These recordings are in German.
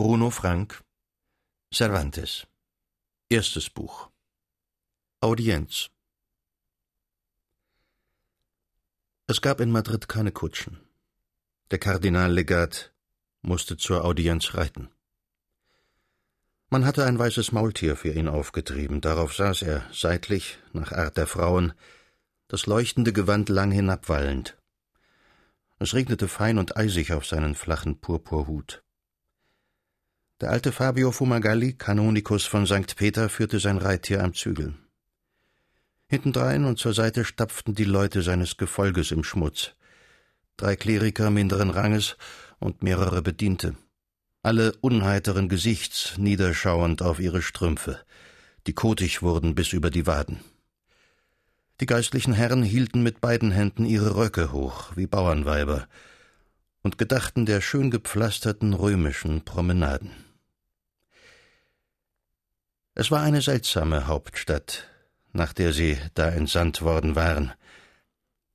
Bruno Frank Cervantes Erstes Buch Audienz Es gab in Madrid keine Kutschen. Der Kardinallegat musste zur Audienz reiten. Man hatte ein weißes Maultier für ihn aufgetrieben, darauf saß er, seitlich, nach Art der Frauen, das leuchtende Gewand lang hinabwallend. Es regnete fein und eisig auf seinen flachen Purpurhut. Der alte Fabio Fumagalli, Kanonikus von St. Peter, führte sein Reittier am Zügel. Hintendrein und zur Seite stapften die Leute seines Gefolges im Schmutz. Drei Kleriker minderen Ranges und mehrere Bediente. Alle unheiteren Gesichts, niederschauend auf ihre Strümpfe, die kotig wurden bis über die Waden. Die geistlichen Herren hielten mit beiden Händen ihre Röcke hoch, wie Bauernweiber, und gedachten der schön gepflasterten römischen Promenaden. Es war eine seltsame Hauptstadt, nach der sie da entsandt worden waren.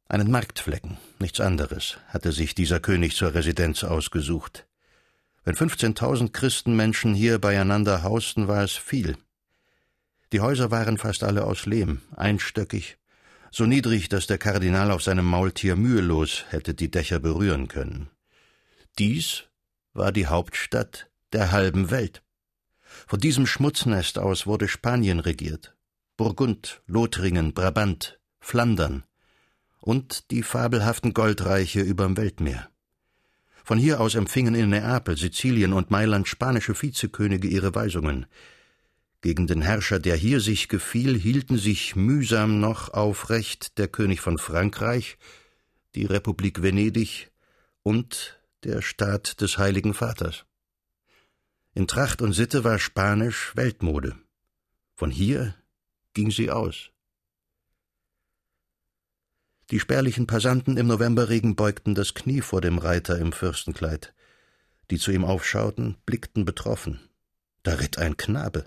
Einen Marktflecken, nichts anderes, hatte sich dieser König zur Residenz ausgesucht. Wenn fünfzehntausend Christenmenschen hier beieinander hausten, war es viel. Die Häuser waren fast alle aus Lehm, einstöckig, so niedrig, dass der Kardinal auf seinem Maultier mühelos hätte die Dächer berühren können. Dies war die Hauptstadt der halben Welt. Von diesem Schmutznest aus wurde Spanien regiert. Burgund, Lothringen, Brabant, Flandern und die fabelhaften Goldreiche überm Weltmeer. Von hier aus empfingen in Neapel, Sizilien und Mailand spanische Vizekönige ihre Weisungen. Gegen den Herrscher, der hier sich gefiel, hielten sich mühsam noch aufrecht der König von Frankreich, die Republik Venedig und der Staat des Heiligen Vaters. In Tracht und Sitte war Spanisch Weltmode. Von hier ging sie aus. Die spärlichen Passanten im Novemberregen beugten das Knie vor dem Reiter im Fürstenkleid. Die zu ihm aufschauten, blickten betroffen. Da ritt ein Knabe.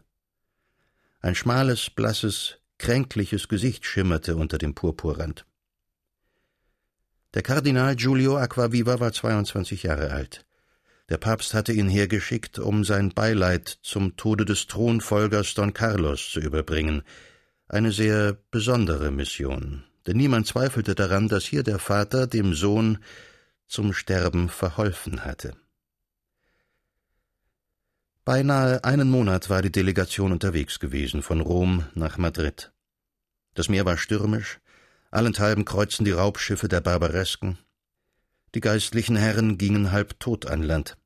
Ein schmales, blasses, kränkliches Gesicht schimmerte unter dem Purpurrand. Der Kardinal Giulio Acquaviva war 22 Jahre alt. Der Papst hatte ihn hergeschickt, um sein Beileid zum Tode des Thronfolgers Don Carlos zu überbringen. Eine sehr besondere Mission, denn niemand zweifelte daran, dass hier der Vater dem Sohn zum Sterben verholfen hatte. Beinahe einen Monat war die Delegation unterwegs gewesen, von Rom nach Madrid. Das Meer war stürmisch, allenthalben kreuzten die Raubschiffe der Barbaresken, die geistlichen Herren gingen halb tot an Land.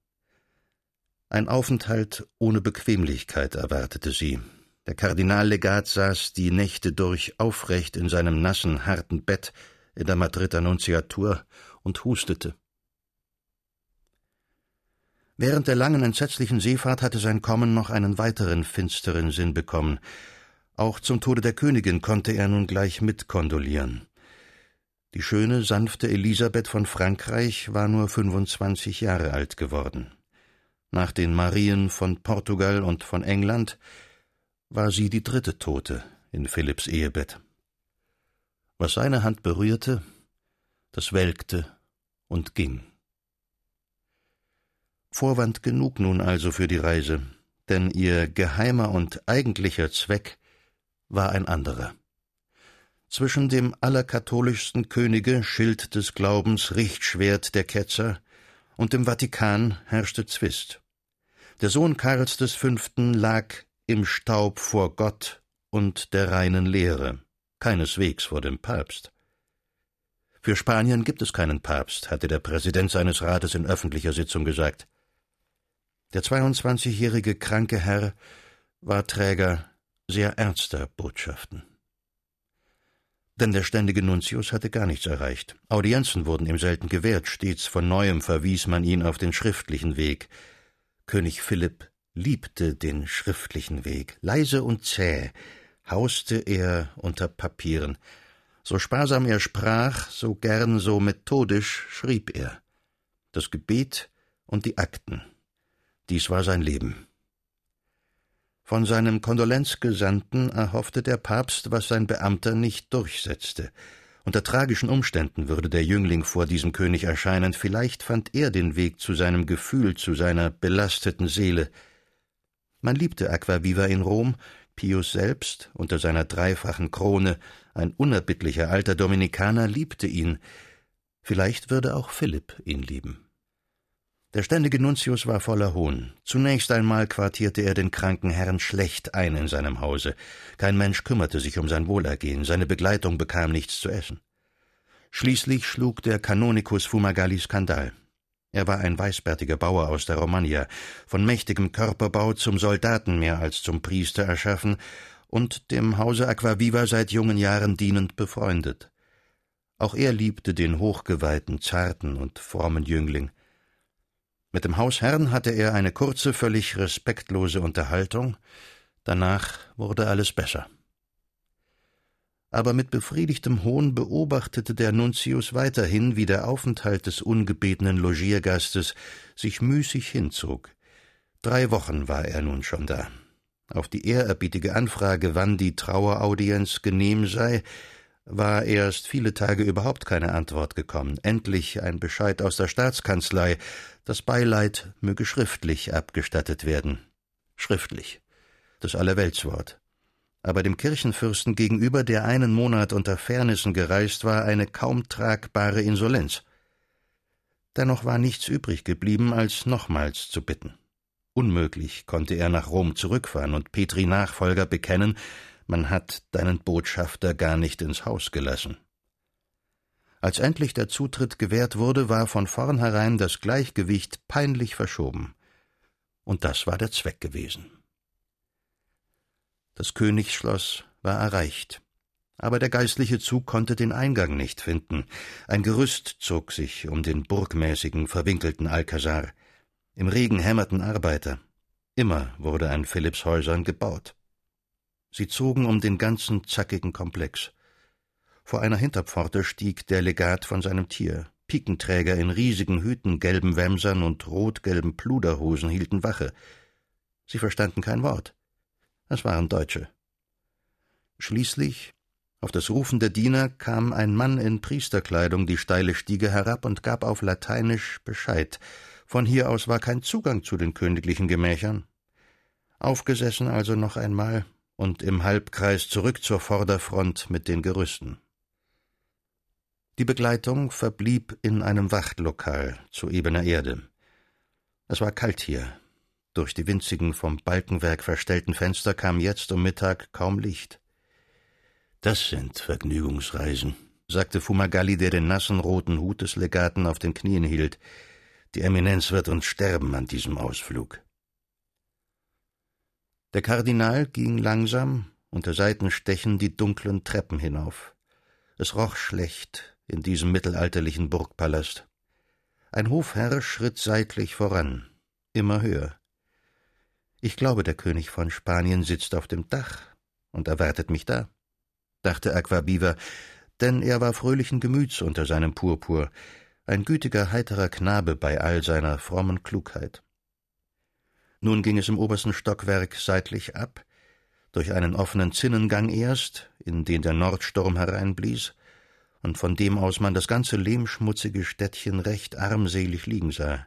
Ein Aufenthalt ohne Bequemlichkeit erwartete sie. Der Kardinallegat saß die Nächte durch aufrecht in seinem nassen, harten Bett in der Madrid Annunziatur und hustete. Während der langen, entsetzlichen Seefahrt hatte sein Kommen noch einen weiteren finsteren Sinn bekommen. Auch zum Tode der Königin konnte er nun gleich mitkondolieren. Die schöne, sanfte Elisabeth von Frankreich war nur 25 Jahre alt geworden. Nach den Marien von Portugal und von England war sie die dritte Tote in Philipps Ehebett. Was seine Hand berührte, das welkte und ging. Vorwand genug nun also für die Reise, denn ihr geheimer und eigentlicher Zweck war ein anderer. Zwischen dem allerkatholischsten Könige, Schild des Glaubens, Richtschwert der Ketzer, und dem Vatikan herrschte Zwist. Der Sohn Karls V. lag im Staub vor Gott und der reinen Lehre, keineswegs vor dem Papst. Für Spanien gibt es keinen Papst, hatte der Präsident seines Rates in öffentlicher Sitzung gesagt. Der 22-jährige kranke Herr war Träger sehr ernster Botschaften. Denn der ständige Nuntius hatte gar nichts erreicht. Audienzen wurden ihm selten gewährt, stets von neuem verwies man ihn auf den schriftlichen Weg. König Philipp liebte den schriftlichen Weg. Leise und zäh hauste er unter Papieren. So sparsam er sprach, so gern, so methodisch schrieb er. Das Gebet und die Akten. Dies war sein Leben. Von seinem Kondolenzgesandten erhoffte der Papst, was sein Beamter nicht durchsetzte, Unter tragischen Umständen würde der Jüngling vor diesem König erscheinen, vielleicht fand er den Weg zu seinem Gefühl, zu seiner belasteten Seele. Man liebte Aquaviva in Rom, Pius selbst, unter seiner dreifachen Krone, ein unerbittlicher alter Dominikaner, liebte ihn. Vielleicht würde auch Philipp ihn lieben. Der ständige Nuntius war voller Hohn. Zunächst einmal quartierte er den kranken Herrn schlecht ein in seinem Hause. Kein Mensch kümmerte sich um sein Wohlergehen, seine Begleitung bekam nichts zu essen. Schließlich schlug der Kanonikus Fumagalli Skandal. Er war ein weißbärtiger Bauer aus der Romagna, von mächtigem Körperbau zum Soldaten mehr als zum Priester erschaffen und dem Hause Aquaviva seit jungen Jahren dienend befreundet. Auch er liebte den hochgeweihten, zarten und frommen Jüngling. Mit dem Hausherrn hatte er eine kurze, völlig respektlose Unterhaltung, danach wurde alles besser. Aber mit befriedigtem Hohn beobachtete der Nuntius weiterhin, wie der Aufenthalt des ungebetenen Logiergastes sich müßig hinzog. Drei Wochen war er nun schon da. Auf die ehrerbietige Anfrage, wann die Traueraudienz genehm sei, war erst viele Tage überhaupt keine Antwort gekommen. Endlich ein Bescheid aus der Staatskanzlei, das Beileid möge schriftlich abgestattet werden. Schriftlich. Das Allerweltswort. Aber dem Kirchenfürsten gegenüber, der einen Monat unter Fairnissen gereist war, eine kaum tragbare Insolenz. Dennoch war nichts übrig geblieben, als nochmals zu bitten. Unmöglich konnte er nach Rom zurückfahren und Petri Nachfolger bekennen, man hat deinen Botschafter gar nicht ins Haus gelassen. Als endlich der Zutritt gewährt wurde, war von vornherein das Gleichgewicht peinlich verschoben. Und das war der Zweck gewesen. Das Königsschloss war erreicht. Aber der geistliche Zug konnte den Eingang nicht finden. Ein Gerüst zog sich um den burgmäßigen, verwinkelten Alcazar. Im Regen hämmerten Arbeiter. Immer wurde an Philippshäusern gebaut. Sie zogen um den ganzen zackigen Komplex. Vor einer Hinterpforte stieg der Legat von seinem Tier. Pikenträger in riesigen Hüten, gelben Wämsern und rot-gelben Pluderhosen hielten Wache. Sie verstanden kein Wort. Es waren Deutsche. Schließlich, auf das Rufen der Diener, kam ein Mann in Priesterkleidung die steile Stiege herab und gab auf Lateinisch Bescheid. Von hier aus war kein Zugang zu den königlichen Gemächern. Aufgesessen also noch einmal, und im Halbkreis zurück zur Vorderfront mit den Gerüsten. Die Begleitung verblieb in einem Wachtlokal zu ebener Erde. Es war kalt hier. Durch die winzigen vom Balkenwerk verstellten Fenster kam jetzt um Mittag kaum Licht. Das sind Vergnügungsreisen, sagte Fumagalli, der den nassen roten Hut des Legaten auf den Knien hielt. Die Eminenz wird uns sterben an diesem Ausflug. Der Kardinal ging langsam unter Seitenstechen die dunklen Treppen hinauf. Es roch schlecht in diesem mittelalterlichen Burgpalast. Ein Hofherr schritt seitlich voran, immer höher. Ich glaube, der König von Spanien sitzt auf dem Dach und erwartet mich da, dachte Aquabiva, denn er war fröhlichen Gemüts unter seinem Purpur, ein gütiger, heiterer Knabe bei all seiner frommen Klugheit. Nun ging es im obersten Stockwerk seitlich ab, durch einen offenen Zinnengang erst, in den der Nordsturm hereinblies, und von dem aus man das ganze lehmschmutzige Städtchen recht armselig liegen sah,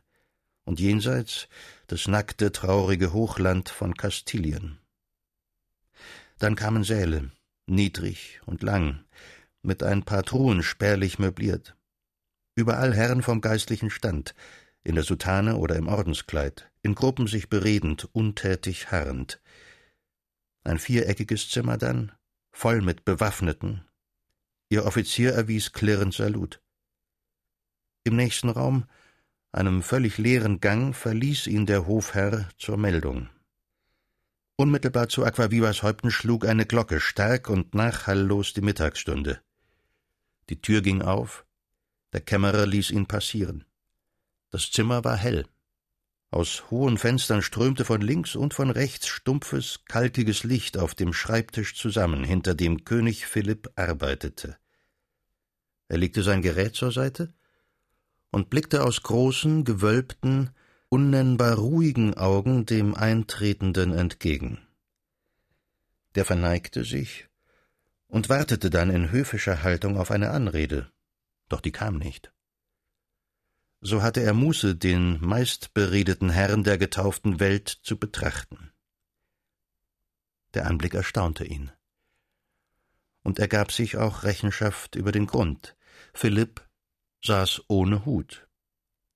und jenseits das nackte, traurige Hochland von Kastilien. Dann kamen Säle, niedrig und lang, mit ein paar Truhen spärlich möbliert. Überall Herren vom geistlichen Stand, in der Soutane oder im Ordenskleid, in Gruppen sich beredend, untätig harrend. Ein viereckiges Zimmer dann, voll mit Bewaffneten. Ihr Offizier erwies klirrend Salut. Im nächsten Raum, einem völlig leeren Gang, verließ ihn der Hofherr zur Meldung. Unmittelbar zu Aquavivas Häupten schlug eine Glocke stark und nachhalllos die Mittagsstunde. Die Tür ging auf, der Kämmerer ließ ihn passieren. Das Zimmer war hell. Aus hohen Fenstern strömte von links und von rechts stumpfes, kalkiges Licht auf dem Schreibtisch zusammen, hinter dem König Philipp arbeitete. Er legte sein Gerät zur Seite und blickte aus großen, gewölbten, unnennbar ruhigen Augen dem Eintretenden entgegen. Der verneigte sich und wartete dann in höfischer Haltung auf eine Anrede, doch die kam nicht. So hatte er Muße, den meistberedeten Herrn der getauften Welt zu betrachten. Der Anblick erstaunte ihn. Und er gab sich auch Rechenschaft über den Grund. Philipp saß ohne Hut,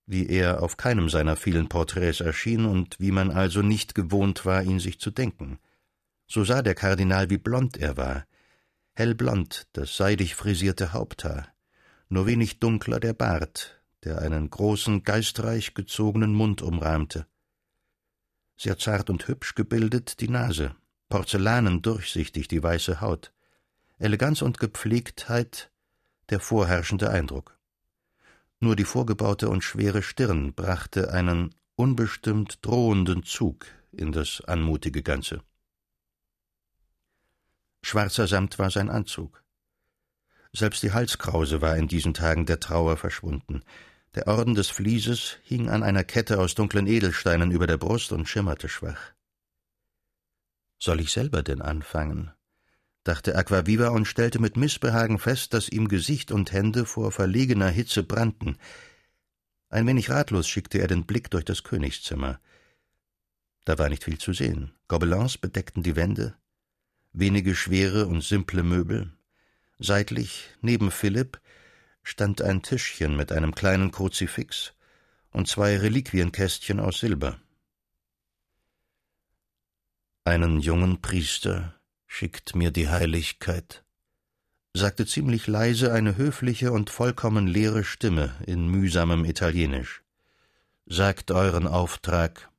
wie er auf keinem seiner vielen Porträts erschien und wie man also nicht gewohnt war, ihn sich zu denken. So sah der Kardinal, wie blond er war, hellblond das seidig frisierte Haupthaar, nur wenig dunkler der Bart, der einen großen, geistreich gezogenen Mund umrahmte. Sehr zart und hübsch gebildet die Nase, porzellanen durchsichtig die weiße Haut, Eleganz und Gepflegtheit der vorherrschende Eindruck. Nur die vorgebaute und schwere Stirn brachte einen unbestimmt drohenden Zug in das anmutige Ganze. Schwarzer Samt war sein Anzug. Selbst die Halskrause war in diesen Tagen der Trauer verschwunden. Der Orden des Flieses hing an einer Kette aus dunklen Edelsteinen über der Brust und schimmerte schwach. Soll ich selber denn anfangen? dachte Aquaviva und stellte mit Missbehagen fest, dass ihm Gesicht und Hände vor verlegener Hitze brannten. Ein wenig ratlos schickte er den Blick durch das Königszimmer. Da war nicht viel zu sehen. Gobelins bedeckten die Wände, wenige schwere und simple Möbel. Seitlich, neben Philipp, stand ein Tischchen mit einem kleinen Kruzifix und zwei Reliquienkästchen aus Silber. Einen jungen Priester schickt mir die Heiligkeit, sagte ziemlich leise eine höfliche und vollkommen leere Stimme in mühsamem Italienisch. Sagt euren Auftrag.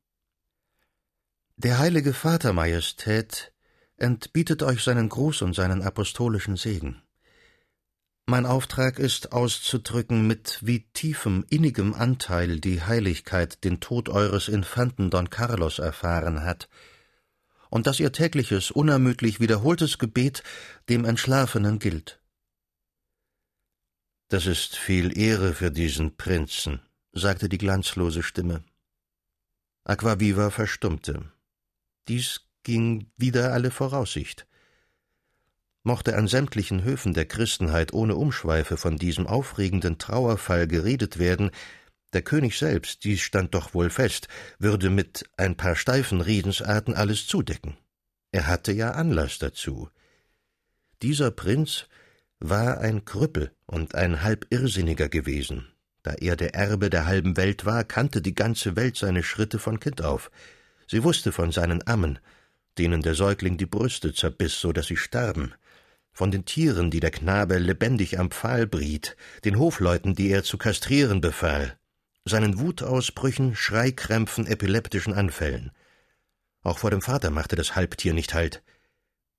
Der heilige Vater, Majestät, entbietet euch seinen Gruß und seinen apostolischen Segen. Mein Auftrag ist auszudrücken, mit wie tiefem, innigem Anteil die Heiligkeit den Tod eures Infanten Don Carlos erfahren hat, und dass ihr tägliches, unermüdlich wiederholtes Gebet dem Entschlafenen gilt. Das ist viel Ehre für diesen Prinzen, sagte die glanzlose Stimme. Aquaviva verstummte. Dies ging wider alle Voraussicht. Mochte an sämtlichen Höfen der Christenheit ohne Umschweife von diesem aufregenden Trauerfall geredet werden, der König selbst, dies stand doch wohl fest, würde mit ein paar steifen Redensarten alles zudecken. Er hatte ja Anlass dazu. Dieser Prinz war ein Krüppel und ein halb Irrsinniger gewesen. Da er der Erbe der halben Welt war, kannte die ganze Welt seine Schritte von Kind auf. Sie wusste von seinen Ammen, denen der Säugling die Brüste zerbiss, so dass sie starben, von den Tieren, die der Knabe lebendig am Pfahl briet, den Hofleuten, die er zu kastrieren befahl, seinen Wutausbrüchen, Schreikrämpfen, epileptischen Anfällen. Auch vor dem Vater machte das Halbtier nicht Halt.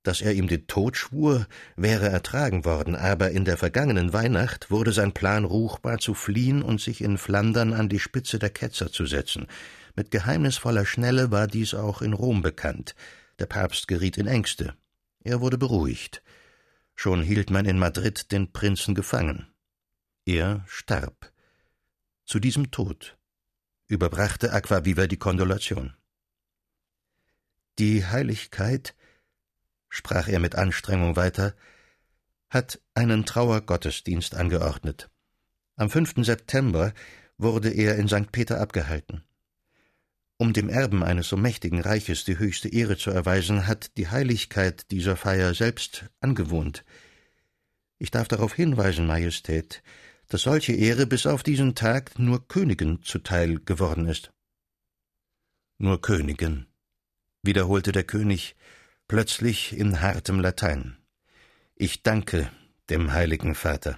Dass er ihm den Tod schwur, wäre ertragen worden, aber in der vergangenen Weihnacht wurde sein Plan ruchbar zu fliehen und sich in Flandern an die Spitze der Ketzer zu setzen. Mit geheimnisvoller Schnelle war dies auch in Rom bekannt. Der Papst geriet in Ängste. Er wurde beruhigt. Schon hielt man in Madrid den Prinzen gefangen. Er starb. Zu diesem Tod überbrachte Aquaviva die Kondolation. Die Heiligkeit, sprach er mit Anstrengung weiter, hat einen Trauergottesdienst angeordnet. Am 5. September wurde er in St. Peter abgehalten. Um dem Erben eines so mächtigen Reiches die höchste Ehre zu erweisen, hat die Heiligkeit dieser Feier selbst angewohnt. Ich darf darauf hinweisen, Majestät, dass solche Ehre bis auf diesen Tag nur Königen zuteil geworden ist. Nur Königen, wiederholte der König plötzlich in hartem Latein. Ich danke dem heiligen Vater.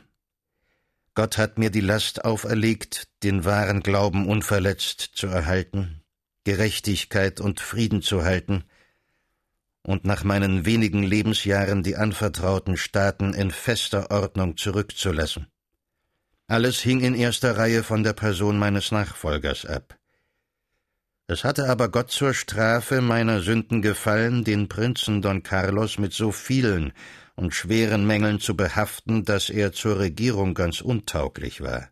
Gott hat mir die Last auferlegt, den wahren Glauben unverletzt zu erhalten, Gerechtigkeit und Frieden zu halten und nach meinen wenigen Lebensjahren die anvertrauten Staaten in fester Ordnung zurückzulassen. Alles hing in erster Reihe von der Person meines Nachfolgers ab. Es hatte aber Gott zur Strafe meiner Sünden gefallen, den Prinzen Don Carlos mit so vielen und schweren Mängeln zu behaften, dass er zur Regierung ganz untauglich war.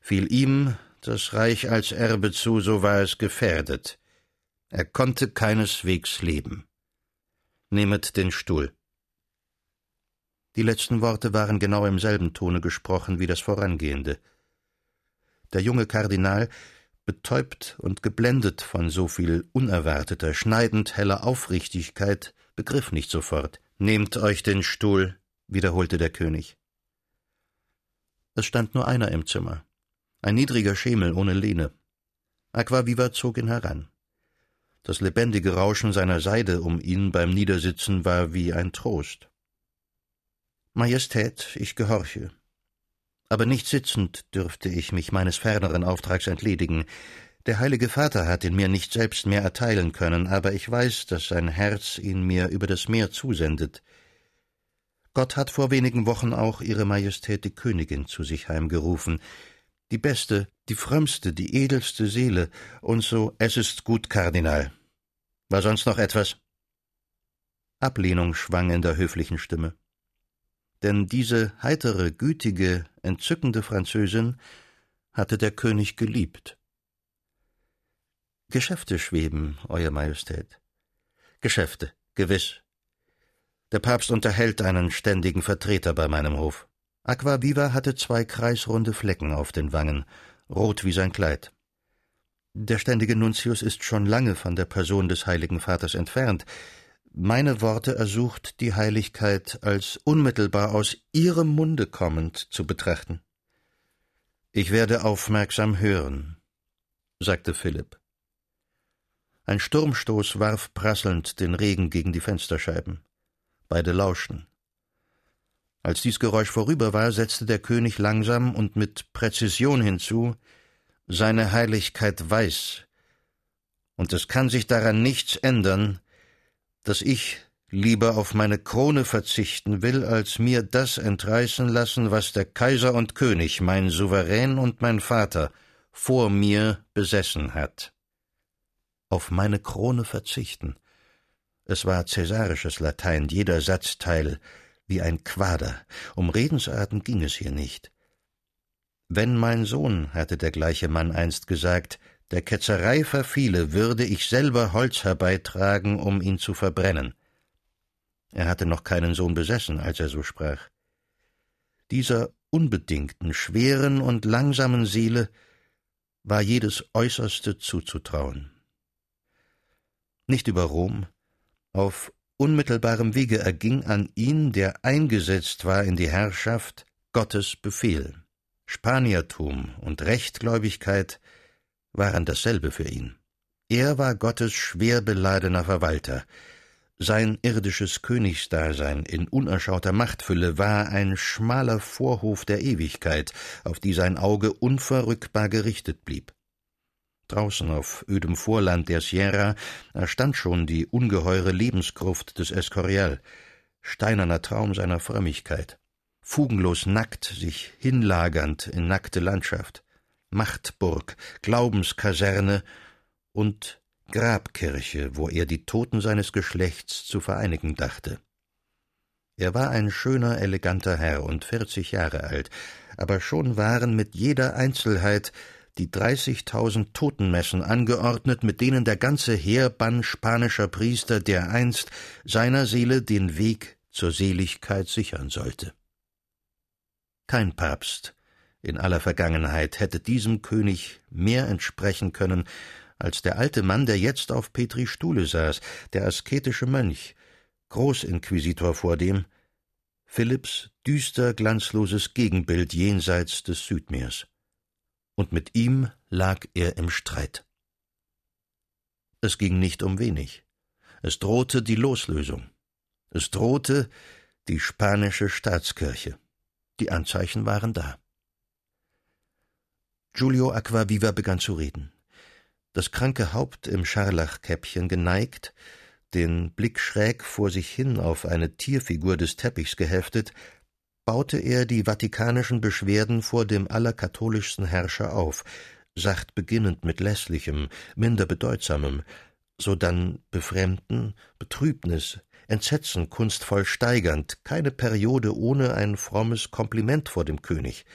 Fiel ihm das Reich als Erbe zu, so war es gefährdet. Er konnte keineswegs leben. Nehmet den Stuhl. Die letzten Worte waren genau im selben Tone gesprochen wie das vorangehende. Der junge Kardinal, betäubt und geblendet von so viel unerwarteter, schneidend heller Aufrichtigkeit, begriff nicht sofort. Nehmt euch den Stuhl, wiederholte der König. Es stand nur einer im Zimmer, ein niedriger Schemel ohne Lehne. Aquaviva zog ihn heran. Das lebendige Rauschen seiner Seide um ihn beim Niedersitzen war wie ein Trost. Majestät, ich gehorche. Aber nicht sitzend dürfte ich mich meines ferneren Auftrags entledigen. Der Heilige Vater hat ihn mir nicht selbst mehr erteilen können, aber ich weiß, dass sein Herz ihn mir über das Meer zusendet. Gott hat vor wenigen Wochen auch Ihre Majestät die Königin zu sich heimgerufen. Die beste, die frömmste, die edelste Seele, und so es ist gut, Kardinal. War sonst noch etwas? Ablehnung schwang in der höflichen Stimme denn diese heitere, gütige, entzückende Französin hatte der König geliebt. Geschäfte schweben, Euer Majestät. Geschäfte, gewiss. Der Papst unterhält einen ständigen Vertreter bei meinem Hof. Aquaviva hatte zwei kreisrunde Flecken auf den Wangen, rot wie sein Kleid. Der ständige Nuntius ist schon lange von der Person des Heiligen Vaters entfernt, meine Worte ersucht die Heiligkeit als unmittelbar aus ihrem Munde kommend zu betrachten. Ich werde aufmerksam hören, sagte Philipp. Ein Sturmstoß warf prasselnd den Regen gegen die Fensterscheiben. Beide lauschten. Als dies Geräusch vorüber war, setzte der König langsam und mit Präzision hinzu Seine Heiligkeit weiß, und es kann sich daran nichts ändern, dass ich lieber auf meine Krone verzichten will, als mir das entreißen lassen, was der Kaiser und König, mein Souverän und mein Vater, vor mir besessen hat. Auf meine Krone verzichten. Es war cäsarisches Latein, jeder Satzteil wie ein Quader. Um Redensarten ging es hier nicht. Wenn mein Sohn, hatte der gleiche Mann einst gesagt, der Ketzerei verfiele, würde ich selber Holz herbeitragen, um ihn zu verbrennen. Er hatte noch keinen Sohn besessen, als er so sprach. Dieser unbedingten, schweren und langsamen Seele war jedes Äußerste zuzutrauen. Nicht über Rom, auf unmittelbarem Wege erging an ihn, der eingesetzt war in die Herrschaft, Gottes Befehl. Spaniertum und Rechtgläubigkeit waren dasselbe für ihn. Er war Gottes schwer beladener Verwalter. Sein irdisches Königsdasein in unerschauter Machtfülle war ein schmaler Vorhof der Ewigkeit, auf die sein Auge unverrückbar gerichtet blieb. Draußen auf ödem Vorland der Sierra erstand schon die ungeheure Lebensgruft des Escorial, steinerner Traum seiner Frömmigkeit, fugenlos nackt sich hinlagernd in nackte Landschaft. Machtburg, Glaubenskaserne und Grabkirche, wo er die Toten seines Geschlechts zu vereinigen dachte. Er war ein schöner, eleganter Herr und vierzig Jahre alt, aber schon waren mit jeder Einzelheit die dreißigtausend Totenmessen angeordnet, mit denen der ganze Heerbann spanischer Priester dereinst seiner Seele den Weg zur Seligkeit sichern sollte. Kein Papst in aller Vergangenheit hätte diesem König mehr entsprechen können als der alte Mann, der jetzt auf Petri Stuhle saß, der asketische Mönch, Großinquisitor vor dem, Philipps düster glanzloses Gegenbild jenseits des Südmeers. Und mit ihm lag er im Streit. Es ging nicht um wenig. Es drohte die Loslösung. Es drohte die spanische Staatskirche. Die Anzeichen waren da. Giulio Acquaviva begann zu reden. Das kranke Haupt im Scharlachkäppchen geneigt, den Blick schräg vor sich hin auf eine Tierfigur des Teppichs geheftet, baute er die vatikanischen Beschwerden vor dem allerkatholischsten Herrscher auf, sacht beginnend mit lässlichem, minder bedeutsamem, sodann Befremden, Betrübnis, Entsetzen kunstvoll steigernd, keine Periode ohne ein frommes Kompliment vor dem König,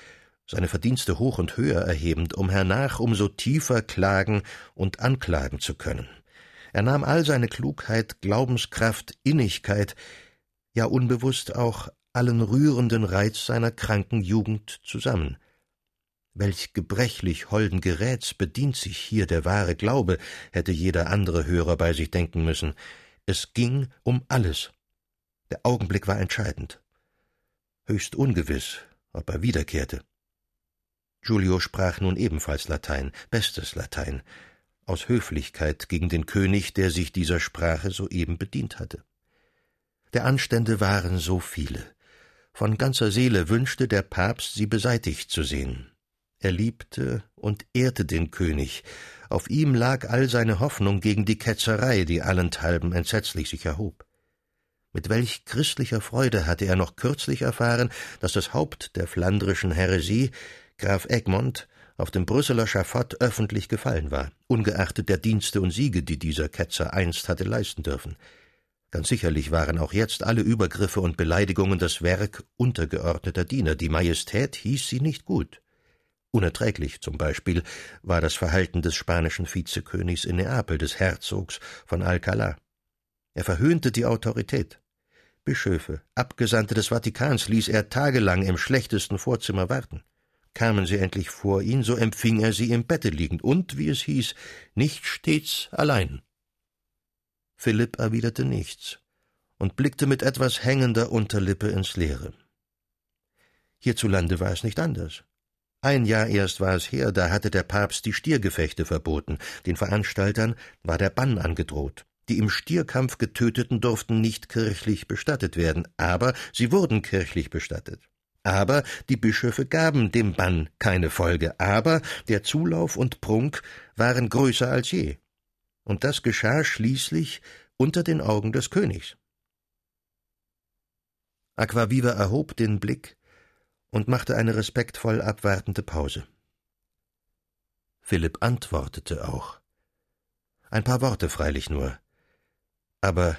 seine Verdienste hoch und höher erhebend, um hernach umso tiefer klagen und anklagen zu können. Er nahm all seine Klugheit, Glaubenskraft, Innigkeit, ja unbewusst auch allen rührenden Reiz seiner kranken Jugend zusammen. Welch gebrechlich holden Geräts bedient sich hier der wahre Glaube, hätte jeder andere Hörer bei sich denken müssen. Es ging um alles. Der Augenblick war entscheidend. Höchst ungewiss, ob er wiederkehrte. Giulio sprach nun ebenfalls Latein, bestes Latein, aus Höflichkeit gegen den König, der sich dieser Sprache soeben bedient hatte. Der Anstände waren so viele. Von ganzer Seele wünschte der Papst, sie beseitigt zu sehen. Er liebte und ehrte den König. Auf ihm lag all seine Hoffnung gegen die Ketzerei, die allenthalben entsetzlich sich erhob. Mit welch christlicher Freude hatte er noch kürzlich erfahren, dass das Haupt der flandrischen Häresie, Graf Egmont, auf dem Brüsseler Schafott öffentlich gefallen war, ungeachtet der Dienste und Siege, die dieser Ketzer einst hatte leisten dürfen. Ganz sicherlich waren auch jetzt alle Übergriffe und Beleidigungen das Werk untergeordneter Diener, die Majestät hieß sie nicht gut. Unerträglich zum Beispiel war das Verhalten des spanischen Vizekönigs in Neapel, des Herzogs von Alcalá. Er verhöhnte die Autorität. Bischöfe, Abgesandte des Vatikans ließ er tagelang im schlechtesten Vorzimmer warten. Kamen sie endlich vor ihn, so empfing er sie im Bette liegend und, wie es hieß, nicht stets allein. Philipp erwiderte nichts und blickte mit etwas hängender Unterlippe ins Leere. Hierzulande war es nicht anders. Ein Jahr erst war es her, da hatte der Papst die Stiergefechte verboten, den Veranstaltern war der Bann angedroht. Die im Stierkampf Getöteten durften nicht kirchlich bestattet werden, aber sie wurden kirchlich bestattet. Aber die Bischöfe gaben dem Bann keine Folge, aber der Zulauf und Prunk waren größer als je. Und das geschah schließlich unter den Augen des Königs. Aquaviva erhob den Blick und machte eine respektvoll abwartende Pause. Philipp antwortete auch. Ein paar Worte freilich nur. Aber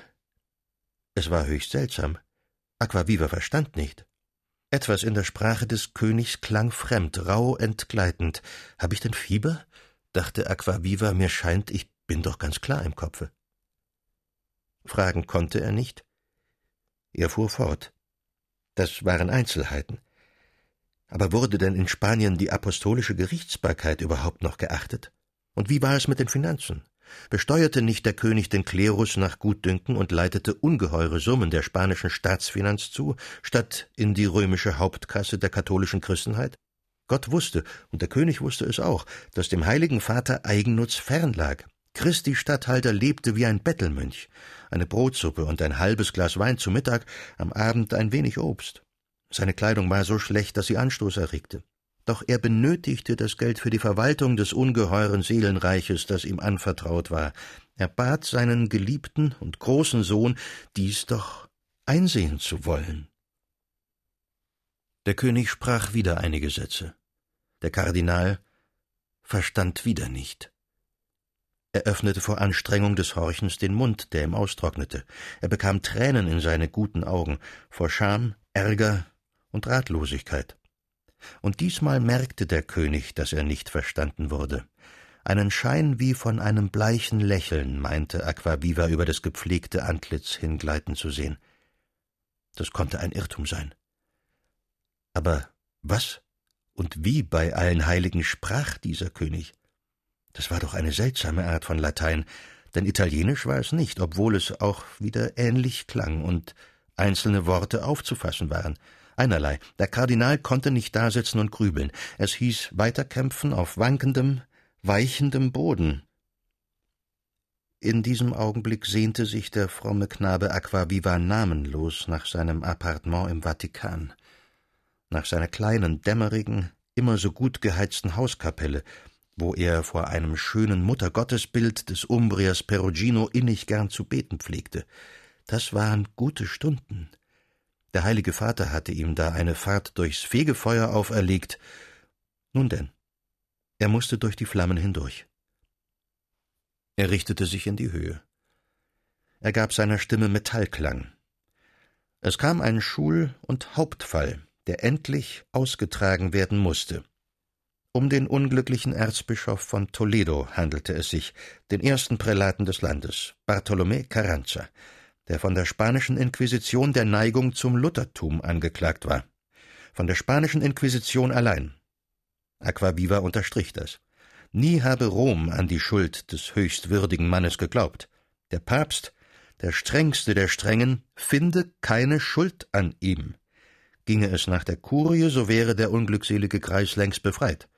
es war höchst seltsam. Aquaviva verstand nicht. Etwas in der Sprache des Königs klang fremd, rau entgleitend. Hab ich denn Fieber? dachte Aquaviva, mir scheint, ich bin doch ganz klar im Kopfe. Fragen konnte er nicht. Er fuhr fort. Das waren Einzelheiten. Aber wurde denn in Spanien die apostolische Gerichtsbarkeit überhaupt noch geachtet? Und wie war es mit den Finanzen? Besteuerte nicht der König den Klerus nach Gutdünken und leitete ungeheure Summen der spanischen Staatsfinanz zu, statt in die römische Hauptkasse der katholischen Christenheit? Gott wusste, und der König wusste es auch, dass dem heiligen Vater Eigennutz fern lag. Christi Statthalter lebte wie ein Bettelmönch. Eine Brotsuppe und ein halbes Glas Wein zu Mittag, am Abend ein wenig Obst. Seine Kleidung war so schlecht, dass sie Anstoß erregte. Doch er benötigte das Geld für die Verwaltung des ungeheuren Seelenreiches, das ihm anvertraut war. Er bat seinen geliebten und großen Sohn, dies doch einsehen zu wollen. Der König sprach wieder einige Sätze. Der Kardinal verstand wieder nicht. Er öffnete vor Anstrengung des Horchens den Mund, der ihm austrocknete. Er bekam Tränen in seine guten Augen, vor Scham, Ärger und Ratlosigkeit. Und diesmal merkte der König, dass er nicht verstanden wurde. Einen Schein wie von einem bleichen Lächeln meinte Aquaviva über das gepflegte Antlitz hingleiten zu sehen. Das konnte ein Irrtum sein. Aber was und wie bei allen Heiligen sprach dieser König? Das war doch eine seltsame Art von Latein, denn Italienisch war es nicht, obwohl es auch wieder ähnlich klang und einzelne Worte aufzufassen waren. Einerlei. Der Kardinal konnte nicht dasitzen und grübeln. Es hieß weiterkämpfen auf wankendem, weichendem Boden. In diesem Augenblick sehnte sich der fromme Knabe Aquaviva namenlos nach seinem Appartement im Vatikan, nach seiner kleinen, dämmerigen, immer so gut geheizten Hauskapelle, wo er vor einem schönen Muttergottesbild des Umbriers Perugino innig gern zu beten pflegte. Das waren gute Stunden, der heilige Vater hatte ihm da eine Fahrt durchs Fegefeuer auferlegt. Nun denn, er musste durch die Flammen hindurch. Er richtete sich in die Höhe. Er gab seiner Stimme Metallklang. Es kam ein Schul- und Hauptfall, der endlich ausgetragen werden musste. Um den unglücklichen Erzbischof von Toledo handelte es sich, den ersten Prälaten des Landes, Bartolomé Carranza, der von der spanischen Inquisition der Neigung zum Luthertum angeklagt war. Von der spanischen Inquisition allein. Aquaviva unterstrich das. Nie habe Rom an die Schuld des höchst würdigen Mannes geglaubt. Der Papst, der strengste der Strengen, finde keine Schuld an ihm. Ginge es nach der Kurie, so wäre der unglückselige Kreis längst befreit.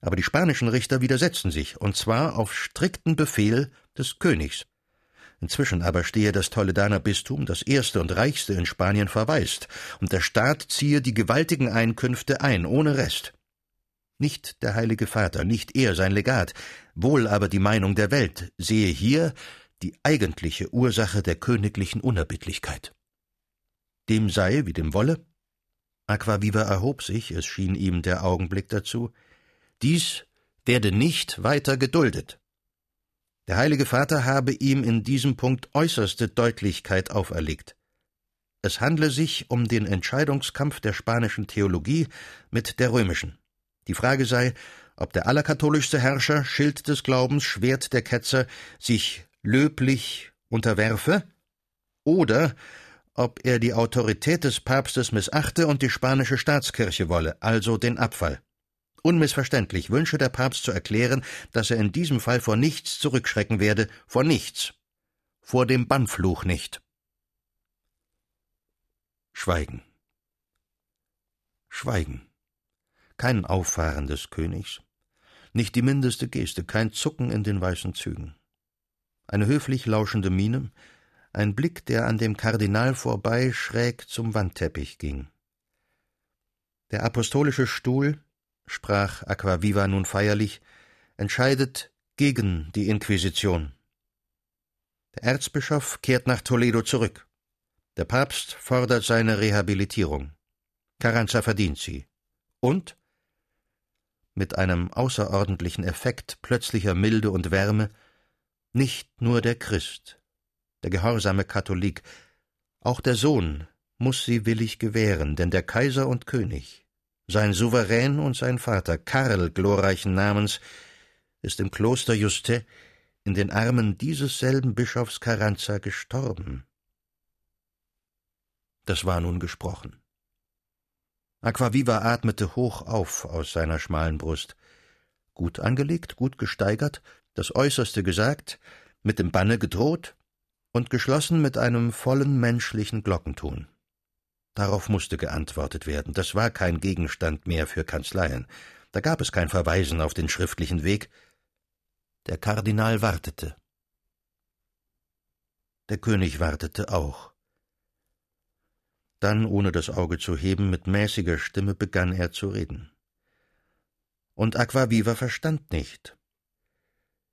Aber die spanischen Richter widersetzten sich, und zwar auf strikten Befehl des Königs. Inzwischen aber stehe das Toledaner Bistum, das erste und reichste in Spanien, verwaist, und der Staat ziehe die gewaltigen Einkünfte ein, ohne Rest. Nicht der Heilige Vater, nicht er sein Legat, wohl aber die Meinung der Welt sehe hier die eigentliche Ursache der königlichen Unerbittlichkeit. Dem sei, wie dem wolle. Aquaviva erhob sich, es schien ihm der Augenblick dazu, dies werde nicht weiter geduldet. Der Heilige Vater habe ihm in diesem Punkt äußerste Deutlichkeit auferlegt. Es handle sich um den Entscheidungskampf der spanischen Theologie mit der römischen. Die Frage sei, ob der allerkatholischste Herrscher, Schild des Glaubens, Schwert der Ketzer, sich löblich unterwerfe, oder ob er die Autorität des Papstes missachte und die spanische Staatskirche wolle, also den Abfall. Unmissverständlich wünsche der Papst zu erklären, dass er in diesem Fall vor nichts zurückschrecken werde, vor nichts, vor dem Bannfluch nicht. Schweigen. Schweigen. Kein Auffahren des Königs, nicht die mindeste Geste, kein Zucken in den weißen Zügen. Eine höflich lauschende Miene, ein Blick, der an dem Kardinal vorbei schräg zum Wandteppich ging. Der apostolische Stuhl, sprach Aquaviva nun feierlich, entscheidet gegen die Inquisition. Der Erzbischof kehrt nach Toledo zurück. Der Papst fordert seine Rehabilitierung. Carranza verdient sie. Und mit einem außerordentlichen Effekt plötzlicher Milde und Wärme nicht nur der Christ, der gehorsame Katholik, auch der Sohn muss sie willig gewähren, denn der Kaiser und König, sein Souverän und sein Vater, Karl glorreichen Namens, ist im Kloster Juste in den Armen dieses selben Bischofs Carranza gestorben. Das war nun gesprochen. Aquaviva atmete hoch auf aus seiner schmalen Brust. Gut angelegt, gut gesteigert, das Äußerste gesagt, mit dem Banne gedroht und geschlossen mit einem vollen menschlichen Glockenton. Darauf musste geantwortet werden. Das war kein Gegenstand mehr für Kanzleien. Da gab es kein Verweisen auf den schriftlichen Weg. Der Kardinal wartete. Der König wartete auch. Dann, ohne das Auge zu heben, mit mäßiger Stimme begann er zu reden. Und Aquaviva verstand nicht.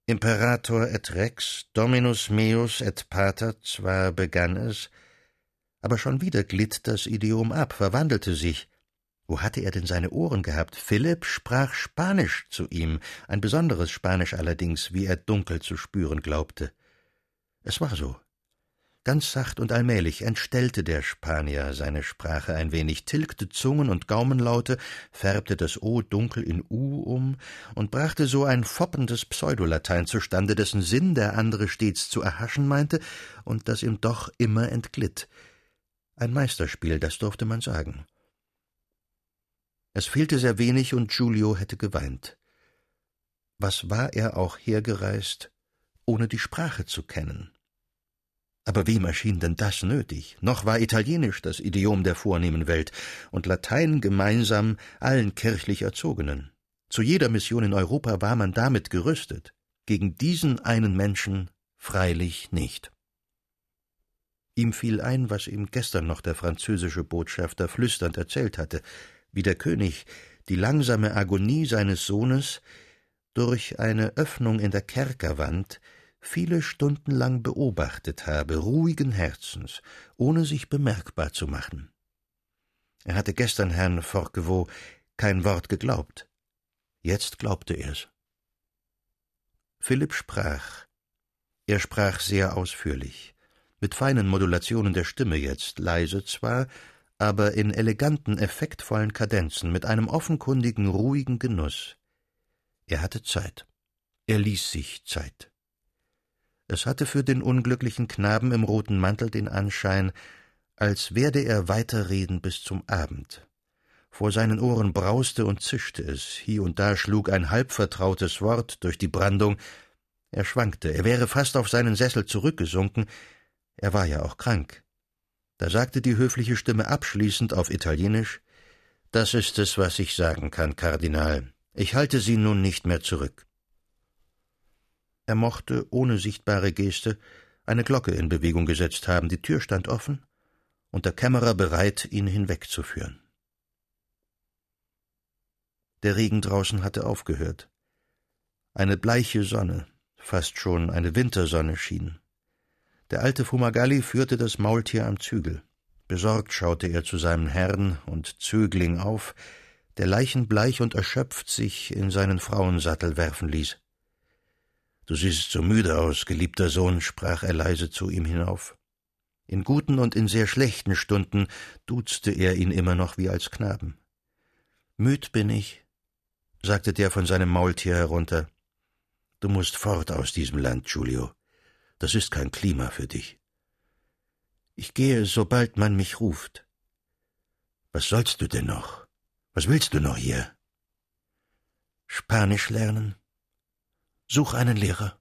Imperator et rex, dominus meus et pater, zwar begann es, aber schon wieder glitt das Idiom ab, verwandelte sich. Wo hatte er denn seine Ohren gehabt? Philipp sprach Spanisch zu ihm, ein besonderes Spanisch allerdings, wie er dunkel zu spüren glaubte. Es war so. Ganz sacht und allmählich entstellte der Spanier seine Sprache ein wenig, tilgte Zungen und Gaumenlaute, färbte das O dunkel in U um und brachte so ein foppendes Pseudolatein zustande, dessen Sinn der andere stets zu erhaschen meinte und das ihm doch immer entglitt. Ein Meisterspiel, das durfte man sagen. Es fehlte sehr wenig und Giulio hätte geweint. Was war er auch hergereist, ohne die Sprache zu kennen? Aber wem erschien denn das nötig? Noch war Italienisch das Idiom der vornehmen Welt und Latein gemeinsam allen kirchlich Erzogenen. Zu jeder Mission in Europa war man damit gerüstet, gegen diesen einen Menschen freilich nicht. Ihm fiel ein, was ihm gestern noch der französische Botschafter flüsternd erzählt hatte, wie der König die langsame Agonie seines Sohnes durch eine Öffnung in der Kerkerwand viele Stunden lang beobachtet habe, ruhigen Herzens, ohne sich bemerkbar zu machen. Er hatte gestern Herrn Forquevaux kein Wort geglaubt. Jetzt glaubte er's. Philipp sprach. Er sprach sehr ausführlich mit feinen Modulationen der Stimme jetzt, leise zwar, aber in eleganten, effektvollen Kadenzen, mit einem offenkundigen, ruhigen Genuss. Er hatte Zeit. Er ließ sich Zeit. Es hatte für den unglücklichen Knaben im roten Mantel den Anschein, als werde er weiterreden bis zum Abend. Vor seinen Ohren brauste und zischte es, hie und da schlug ein halbvertrautes Wort durch die Brandung, er schwankte, er wäre fast auf seinen Sessel zurückgesunken, er war ja auch krank. Da sagte die höfliche Stimme abschließend auf Italienisch Das ist es, was ich sagen kann, Kardinal. Ich halte Sie nun nicht mehr zurück. Er mochte, ohne sichtbare Geste, eine Glocke in Bewegung gesetzt haben, die Tür stand offen und der Kämmerer bereit, ihn hinwegzuführen. Der Regen draußen hatte aufgehört. Eine bleiche Sonne, fast schon eine Wintersonne schien. Der alte Fumagalli führte das Maultier am Zügel. Besorgt schaute er zu seinem Herrn und Zögling auf, der leichenbleich und erschöpft sich in seinen Frauensattel werfen ließ. Du siehst so müde aus, geliebter Sohn, sprach er leise zu ihm hinauf. In guten und in sehr schlechten Stunden duzte er ihn immer noch wie als Knaben. Müd bin ich, sagte der von seinem Maultier herunter. Du musst fort aus diesem Land, Giulio. Das ist kein Klima für dich. Ich gehe, sobald man mich ruft. Was sollst du denn noch? Was willst du noch hier? Spanisch lernen, Such einen Lehrer.